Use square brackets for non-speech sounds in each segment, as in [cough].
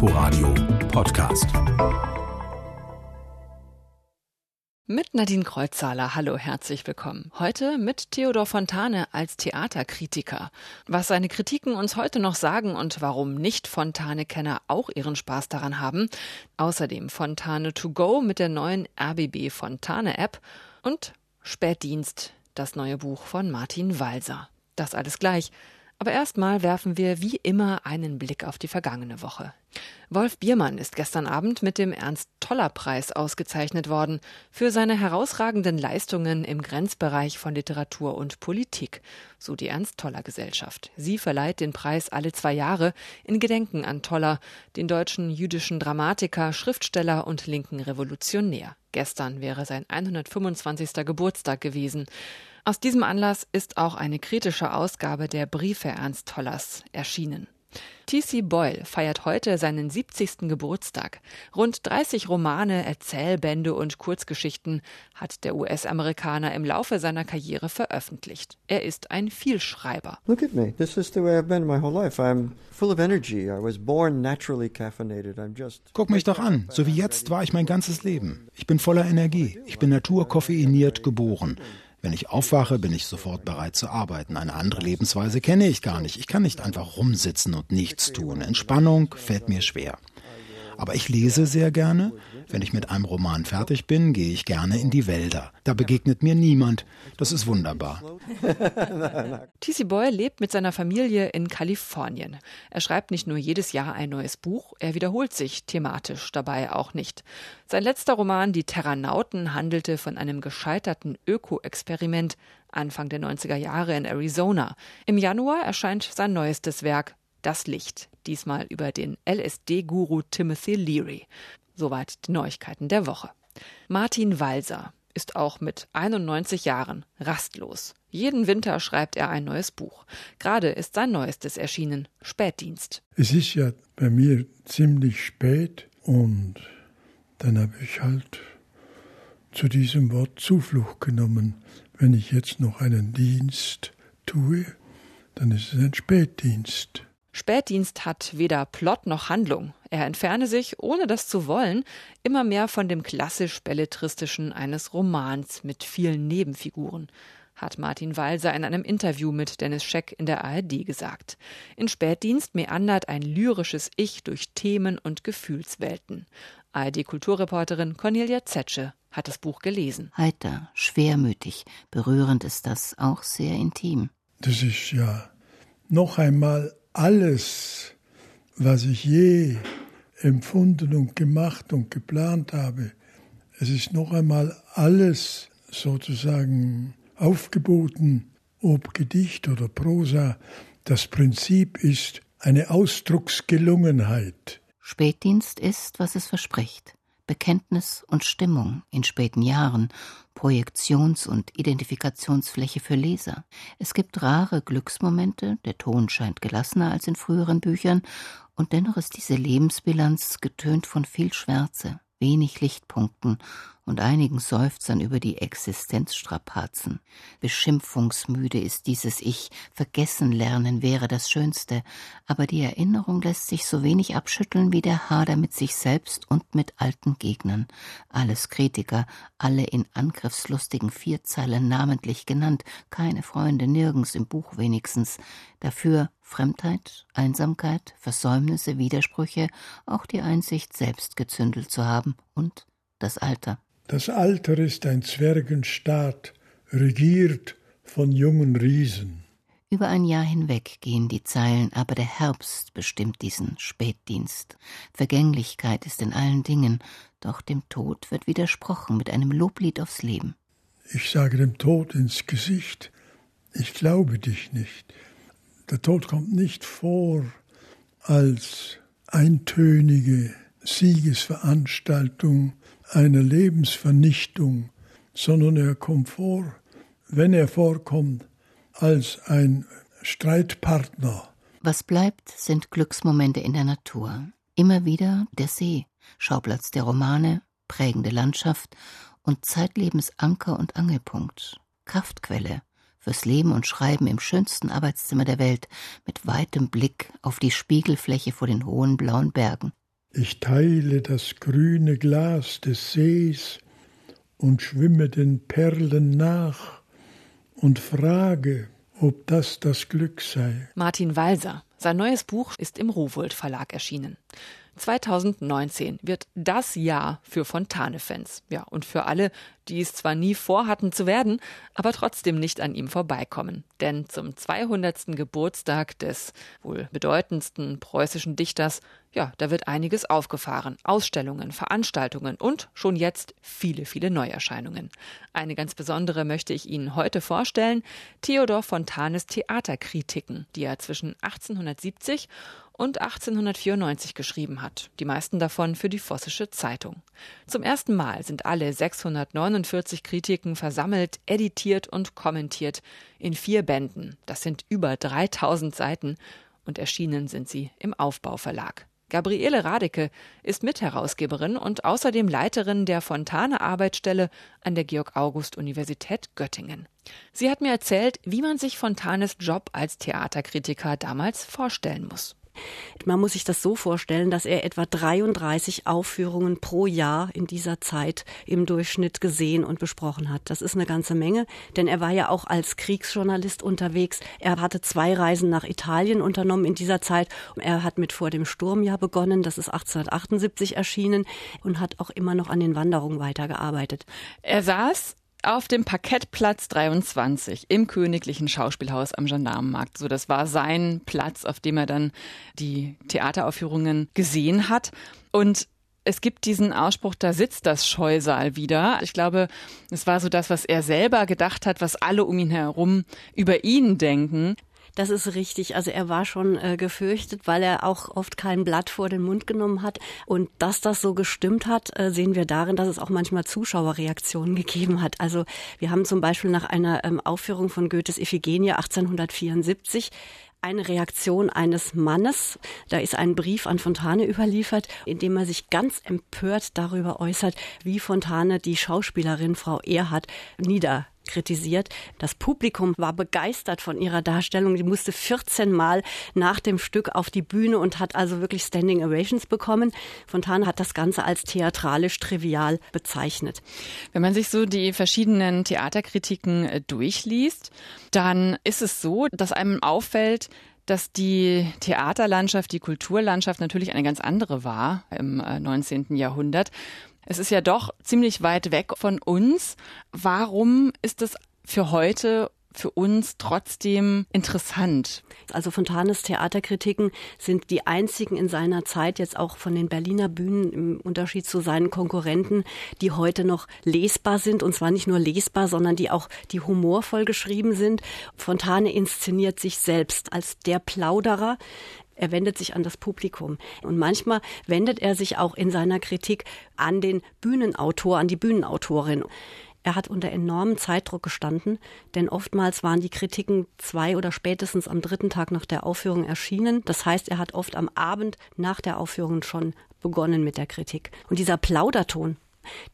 Inforadio Podcast. Mit Nadine Kreuzzahler, hallo, herzlich willkommen. Heute mit Theodor Fontane als Theaterkritiker. Was seine Kritiken uns heute noch sagen und warum Nicht-Fontane-Kenner auch ihren Spaß daran haben. Außerdem Fontane to go mit der neuen RBB Fontane-App und Spätdienst, das neue Buch von Martin Walser. Das alles gleich. Aber erstmal werfen wir wie immer einen Blick auf die vergangene Woche. Wolf Biermann ist gestern Abend mit dem Ernst-Toller-Preis ausgezeichnet worden für seine herausragenden Leistungen im Grenzbereich von Literatur und Politik, so die Ernst-Toller-Gesellschaft. Sie verleiht den Preis alle zwei Jahre in Gedenken an Toller, den deutschen jüdischen Dramatiker, Schriftsteller und linken Revolutionär. Gestern wäre sein 125. Geburtstag gewesen. Aus diesem Anlass ist auch eine kritische Ausgabe der Briefe Ernst Tollers erschienen. T.C. Boyle feiert heute seinen 70. Geburtstag. Rund 30 Romane, Erzählbände und Kurzgeschichten hat der US-Amerikaner im Laufe seiner Karriere veröffentlicht. Er ist ein Vielschreiber. Look at me. This is the way I've been my whole life. I'm full of energy. I was born naturally caffeinated. I'm just Guck mich doch an. So wie jetzt war ich mein ganzes Leben. Ich bin voller Energie. Ich bin naturkoffeiniert geboren. Wenn ich aufwache, bin ich sofort bereit zu arbeiten. Eine andere Lebensweise kenne ich gar nicht. Ich kann nicht einfach rumsitzen und nichts tun. Entspannung fällt mir schwer. Aber ich lese sehr gerne. Wenn ich mit einem Roman fertig bin, gehe ich gerne in die Wälder. Da begegnet mir niemand. Das ist wunderbar. [laughs] T.C. Boyle lebt mit seiner Familie in Kalifornien. Er schreibt nicht nur jedes Jahr ein neues Buch, er wiederholt sich thematisch dabei auch nicht. Sein letzter Roman Die Terranauten handelte von einem gescheiterten Öko-Experiment Anfang der 90er Jahre in Arizona. Im Januar erscheint sein neuestes Werk Das Licht diesmal über den LSD-Guru Timothy Leary. Soweit die Neuigkeiten der Woche. Martin Walser ist auch mit 91 Jahren rastlos. Jeden Winter schreibt er ein neues Buch. Gerade ist sein neuestes erschienen, Spätdienst. Es ist ja bei mir ziemlich spät und dann habe ich halt zu diesem Wort Zuflucht genommen. Wenn ich jetzt noch einen Dienst tue, dann ist es ein Spätdienst. Spätdienst hat weder Plot noch Handlung. Er entferne sich, ohne das zu wollen, immer mehr von dem klassisch belletristischen eines Romans mit vielen Nebenfiguren, hat Martin Walser in einem Interview mit Dennis Scheck in der ARD gesagt. In Spätdienst meandert ein lyrisches Ich durch Themen und Gefühlswelten. ARD-Kulturreporterin Cornelia Zetsche hat das Buch gelesen. Heiter, schwermütig, berührend ist das, auch sehr intim. Das ist ja noch einmal alles, was ich je empfunden und gemacht und geplant habe, es ist noch einmal alles sozusagen aufgeboten, ob Gedicht oder Prosa. Das Prinzip ist eine Ausdrucksgelungenheit. Spätdienst ist, was es verspricht. Bekenntnis und Stimmung in späten Jahren, Projektions- und Identifikationsfläche für Leser. Es gibt rare Glücksmomente, der Ton scheint gelassener als in früheren Büchern, und dennoch ist diese Lebensbilanz getönt von viel Schwärze wenig Lichtpunkten und einigen Seufzern über die Existenzstrapazen. Beschimpfungsmüde ist dieses Ich, vergessen lernen wäre das Schönste, aber die Erinnerung lässt sich so wenig abschütteln wie der Hader mit sich selbst und mit alten Gegnern. Alles Kritiker, alle in angriffslustigen Vierzeilen namentlich genannt, keine Freunde nirgends im Buch wenigstens. Dafür Fremdheit, Einsamkeit, Versäumnisse, Widersprüche, auch die Einsicht, selbst gezündelt zu haben und das Alter. Das Alter ist ein Zwergenstaat, regiert von jungen Riesen. Über ein Jahr hinweg gehen die Zeilen, aber der Herbst bestimmt diesen Spätdienst. Vergänglichkeit ist in allen Dingen, doch dem Tod wird widersprochen mit einem Loblied aufs Leben. Ich sage dem Tod ins Gesicht, ich glaube dich nicht. Der Tod kommt nicht vor als eintönige Siegesveranstaltung einer Lebensvernichtung, sondern er kommt vor, wenn er vorkommt, als ein Streitpartner. Was bleibt, sind Glücksmomente in der Natur. Immer wieder der See, Schauplatz der Romane, prägende Landschaft und zeitlebens Anker und Angelpunkt, Kraftquelle, fürs Leben und Schreiben im schönsten Arbeitszimmer der Welt, mit weitem Blick auf die Spiegelfläche vor den hohen blauen Bergen. Ich teile das grüne Glas des Sees und schwimme den Perlen nach und frage, ob das das Glück sei. Martin Walser. Sein neues Buch ist im Rowold Verlag erschienen. 2019 wird das Jahr für Fontane-Fans. Ja, und für alle, die es zwar nie vorhatten zu werden, aber trotzdem nicht an ihm vorbeikommen. Denn zum 200. Geburtstag des wohl bedeutendsten preußischen Dichters, ja, da wird einiges aufgefahren. Ausstellungen, Veranstaltungen und schon jetzt viele, viele Neuerscheinungen. Eine ganz besondere möchte ich Ihnen heute vorstellen. Theodor Fontanes Theaterkritiken, die er zwischen 1870 und 1894 geschrieben hat, die meisten davon für die Vossische Zeitung. Zum ersten Mal sind alle 649 Kritiken versammelt, editiert und kommentiert in vier Bänden. Das sind über 3000 Seiten und erschienen sind sie im Aufbauverlag. Gabriele Radeke ist Mitherausgeberin und außerdem Leiterin der Fontane Arbeitsstelle an der Georg August Universität Göttingen. Sie hat mir erzählt, wie man sich Fontanes Job als Theaterkritiker damals vorstellen muss. Man muss sich das so vorstellen, dass er etwa 33 Aufführungen pro Jahr in dieser Zeit im Durchschnitt gesehen und besprochen hat. Das ist eine ganze Menge, denn er war ja auch als Kriegsjournalist unterwegs. Er hatte zwei Reisen nach Italien unternommen in dieser Zeit. Er hat mit Vor dem Sturmjahr begonnen, das ist 1878 erschienen und hat auch immer noch an den Wanderungen weitergearbeitet. Er saß auf dem Parkettplatz 23 im Königlichen Schauspielhaus am Gendarmenmarkt. So, das war sein Platz, auf dem er dann die Theateraufführungen gesehen hat. Und es gibt diesen Ausspruch, da sitzt das Scheusal wieder. Ich glaube, es war so das, was er selber gedacht hat, was alle um ihn herum über ihn denken. Das ist richtig. Also er war schon äh, gefürchtet, weil er auch oft kein Blatt vor den Mund genommen hat. Und dass das so gestimmt hat, äh, sehen wir darin, dass es auch manchmal Zuschauerreaktionen gegeben hat. Also wir haben zum Beispiel nach einer ähm, Aufführung von Goethes Iphigenie 1874 eine Reaktion eines Mannes. Da ist ein Brief an Fontane überliefert, in dem er sich ganz empört darüber äußert, wie Fontane die Schauspielerin Frau Erhard nieder kritisiert. Das Publikum war begeistert von ihrer Darstellung. Die musste 14 Mal nach dem Stück auf die Bühne und hat also wirklich Standing Ovations bekommen. Fontane hat das Ganze als theatralisch trivial bezeichnet. Wenn man sich so die verschiedenen Theaterkritiken äh, durchliest, dann ist es so, dass einem auffällt, dass die Theaterlandschaft, die Kulturlandschaft natürlich eine ganz andere war im 19. Äh, Jahrhundert. Es ist ja doch ziemlich weit weg von uns. Warum ist es für heute für uns trotzdem interessant. Also Fontanes Theaterkritiken sind die einzigen in seiner Zeit jetzt auch von den Berliner Bühnen im Unterschied zu seinen Konkurrenten, die heute noch lesbar sind und zwar nicht nur lesbar, sondern die auch die humorvoll geschrieben sind. Fontane inszeniert sich selbst als der Plauderer. Er wendet sich an das Publikum. Und manchmal wendet er sich auch in seiner Kritik an den Bühnenautor, an die Bühnenautorin. Er hat unter enormem Zeitdruck gestanden, denn oftmals waren die Kritiken zwei oder spätestens am dritten Tag nach der Aufführung erschienen. Das heißt, er hat oft am Abend nach der Aufführung schon begonnen mit der Kritik. Und dieser Plauderton,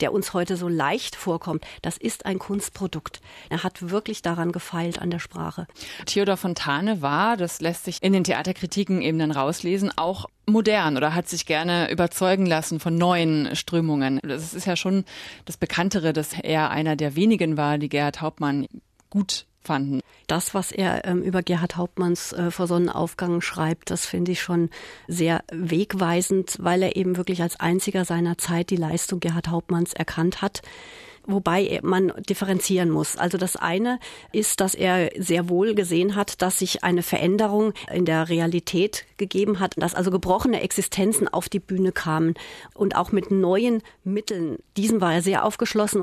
der uns heute so leicht vorkommt, das ist ein Kunstprodukt. Er hat wirklich daran gefeilt an der Sprache. Theodor Fontane war, das lässt sich in den Theaterkritiken eben dann rauslesen, auch modern oder hat sich gerne überzeugen lassen von neuen Strömungen. Das ist ja schon das Bekanntere, dass er einer der wenigen war, die Gerhard Hauptmann gut fanden. Das, was er ähm, über Gerhard Hauptmanns äh, vor Sonnenaufgang schreibt, das finde ich schon sehr wegweisend, weil er eben wirklich als einziger seiner Zeit die Leistung Gerhard Hauptmanns erkannt hat wobei man differenzieren muss. Also das eine ist, dass er sehr wohl gesehen hat, dass sich eine Veränderung in der Realität gegeben hat, dass also gebrochene Existenzen auf die Bühne kamen und auch mit neuen Mitteln. Diesem war er sehr aufgeschlossen.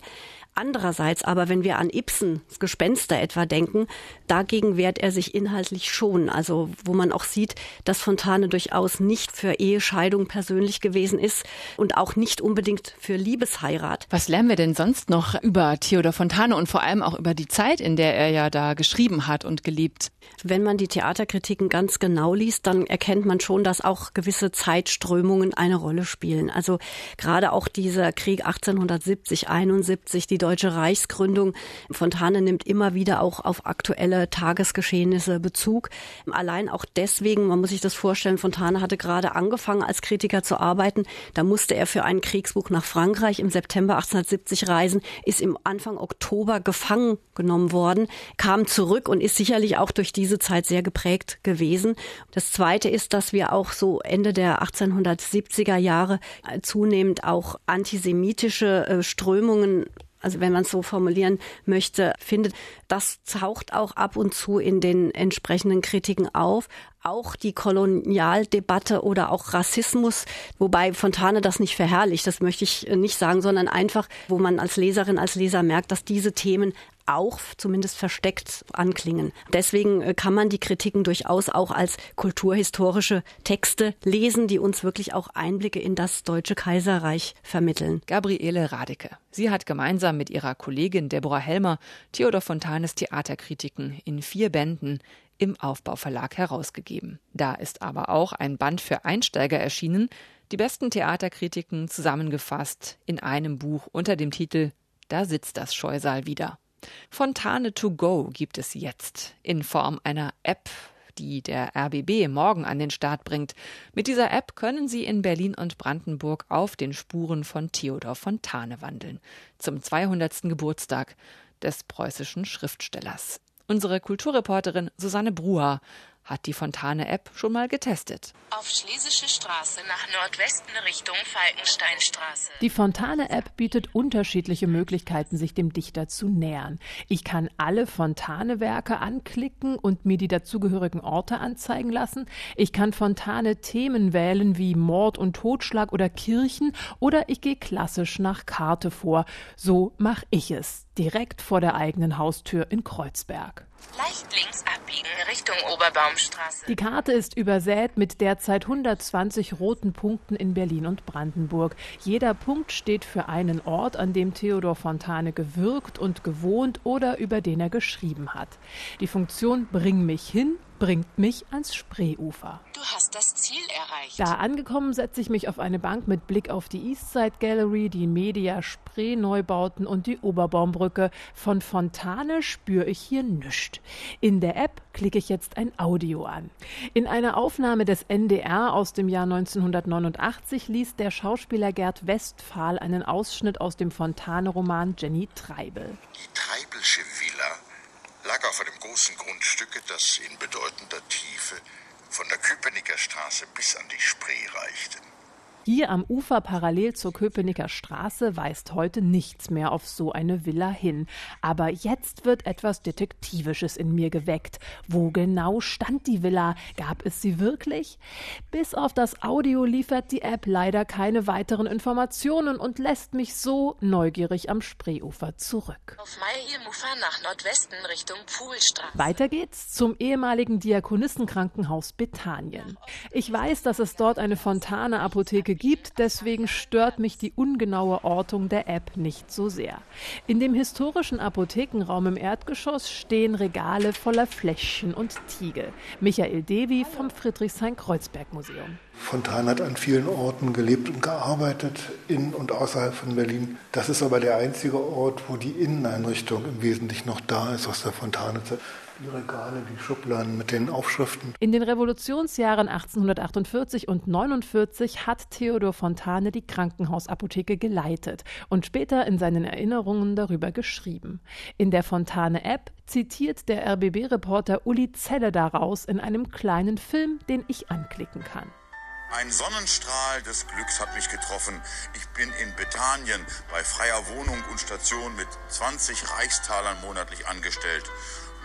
Andererseits aber, wenn wir an Ibsens Gespenster etwa denken, dagegen wehrt er sich inhaltlich schon. Also wo man auch sieht, dass Fontane durchaus nicht für Ehescheidung persönlich gewesen ist und auch nicht unbedingt für Liebesheirat. Was lernen wir denn sonst noch über Theodor Fontane und vor allem auch über die Zeit, in der er ja da geschrieben hat und gelebt? Wenn man die Theaterkritiken ganz genau liest, dann erkennt man schon, dass auch gewisse Zeitströmungen eine Rolle spielen. Also gerade auch dieser Krieg 1870, 71, die deutsche Reichsgründung. Fontane nimmt immer wieder auch auf aktuelle Tagesgeschehnisse Bezug. Allein auch deswegen, man muss sich das vorstellen, Fontane hatte gerade angefangen als Kritiker zu arbeiten. Da musste er für ein Kriegsbuch nach Frankreich im September 1870 reisen, ist im Anfang Oktober gefangen genommen worden, kam zurück und ist sicherlich auch durch diese Zeit sehr geprägt gewesen. Das Zweite ist, dass wir auch so Ende der 1870er Jahre zunehmend auch antisemitische äh, Strömungen also wenn man es so formulieren möchte, findet, das taucht auch ab und zu in den entsprechenden Kritiken auf. Auch die Kolonialdebatte oder auch Rassismus, wobei Fontane das nicht verherrlicht, das möchte ich nicht sagen, sondern einfach, wo man als Leserin, als Leser merkt, dass diese Themen auch zumindest versteckt anklingen. Deswegen äh, kann man die Kritiken durchaus auch als kulturhistorische Texte lesen, die uns wirklich auch Einblicke in das Deutsche Kaiserreich vermitteln. Gabriele Radeke. Sie hat gemeinsam mit ihrer Kollegin Deborah Helmer Theodor Fontanes Theaterkritiken in vier Bänden im Aufbauverlag herausgegeben. Da ist aber auch ein Band für Einsteiger erschienen, die besten Theaterkritiken zusammengefasst in einem Buch unter dem Titel Da sitzt das Scheusal wieder. Fontane to go gibt es jetzt in Form einer App, die der RBB morgen an den Start bringt. Mit dieser App können Sie in Berlin und Brandenburg auf den Spuren von Theodor Fontane wandeln. Zum 200. Geburtstag des preußischen Schriftstellers. Unsere Kulturreporterin Susanne Bruher hat die Fontane-App schon mal getestet. Auf Schlesische Straße nach Nordwesten Richtung Falkensteinstraße. Die Fontane-App bietet unterschiedliche Möglichkeiten, sich dem Dichter zu nähern. Ich kann alle Fontane-Werke anklicken und mir die dazugehörigen Orte anzeigen lassen. Ich kann Fontane-Themen wählen wie Mord und Totschlag oder Kirchen oder ich gehe klassisch nach Karte vor. So mache ich es, direkt vor der eigenen Haustür in Kreuzberg. Leicht links abbiegen Richtung Oberbaumstraße. Die Karte ist übersät mit derzeit 120 roten Punkten in Berlin und Brandenburg. Jeder Punkt steht für einen Ort, an dem Theodor Fontane gewirkt und gewohnt oder über den er geschrieben hat. Die Funktion Bring mich hin bringt mich ans Spreeufer. Du hast das Ziel erreicht. Da angekommen setze ich mich auf eine Bank mit Blick auf die Eastside Gallery, die Media Spree Neubauten und die Oberbaumbrücke. Von Fontane spüre ich hier nichts. In der App klicke ich jetzt ein Audio an. In einer Aufnahme des NDR aus dem Jahr 1989 liest der Schauspieler Gerd Westphal einen Ausschnitt aus dem Fontane-Roman Jenny Treibel. Die Treibelsche Villa lag auf einem großen Grundstücke, das in bedeutender Tiefe von der Köpenicker Straße bis an die Spree reichte. Hier am Ufer parallel zur Köpenicker Straße weist heute nichts mehr auf so eine Villa hin. Aber jetzt wird etwas Detektivisches in mir geweckt. Wo genau stand die Villa? Gab es sie wirklich? Bis auf das Audio liefert die App leider keine weiteren Informationen und lässt mich so neugierig am Spreeufer zurück. Auf Meierhirmufer nach Nordwesten Richtung Pfuhlstraße. Weiter geht's zum ehemaligen Diakonissenkrankenhaus Bethanien. Ich weiß, dass es dort eine Fontane-Apotheke Stücke gibt, deswegen stört mich die ungenaue Ortung der App nicht so sehr. In dem historischen Apothekenraum im Erdgeschoss stehen Regale voller Fläschchen und Tiegel. Michael Devi vom Friedrichshain-Kreuzberg-Museum. Fontane hat an vielen Orten gelebt und gearbeitet, in und außerhalb von Berlin. Das ist aber der einzige Ort, wo die Inneneinrichtung im Wesentlichen noch da ist aus der Fontane die Regale, die Schubladen mit den Aufschriften. In den Revolutionsjahren 1848 und 49 hat Theodor Fontane die Krankenhausapotheke geleitet und später in seinen Erinnerungen darüber geschrieben. In der Fontane-App zitiert der RBB-Reporter Uli Zelle daraus in einem kleinen Film, den ich anklicken kann. Ein Sonnenstrahl des Glücks hat mich getroffen. Ich bin in Bethanien bei freier Wohnung und Station mit 20 Reichstalern monatlich angestellt.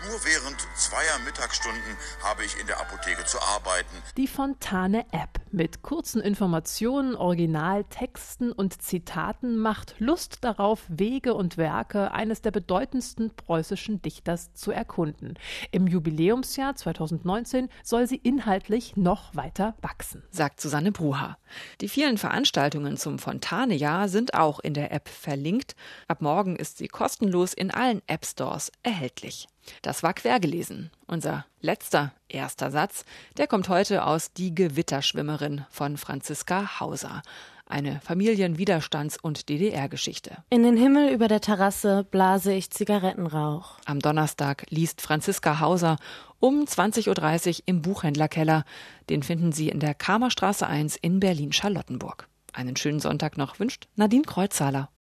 Nur während zweier Mittagsstunden habe ich in der Apotheke zu arbeiten. Die Fontane App mit kurzen Informationen, Originaltexten und Zitaten macht Lust darauf, Wege und Werke eines der bedeutendsten preußischen Dichters zu erkunden. Im Jubiläumsjahr 2019 soll sie inhaltlich noch weiter wachsen, sagt Susanne Bruha. Die vielen Veranstaltungen zum Fontane-Jahr sind auch in der App verlinkt. Ab morgen ist sie kostenlos in allen App Stores erhältlich. Das war quergelesen. Unser letzter, erster Satz, der kommt heute aus Die Gewitterschwimmerin von Franziska Hauser. Eine Familienwiderstands- und DDR-Geschichte. In den Himmel über der Terrasse blase ich Zigarettenrauch. Am Donnerstag liest Franziska Hauser um 20.30 Uhr im Buchhändlerkeller. Den finden Sie in der Kramerstraße 1 in Berlin-Charlottenburg. Einen schönen Sonntag noch wünscht Nadine Kreuzhaler.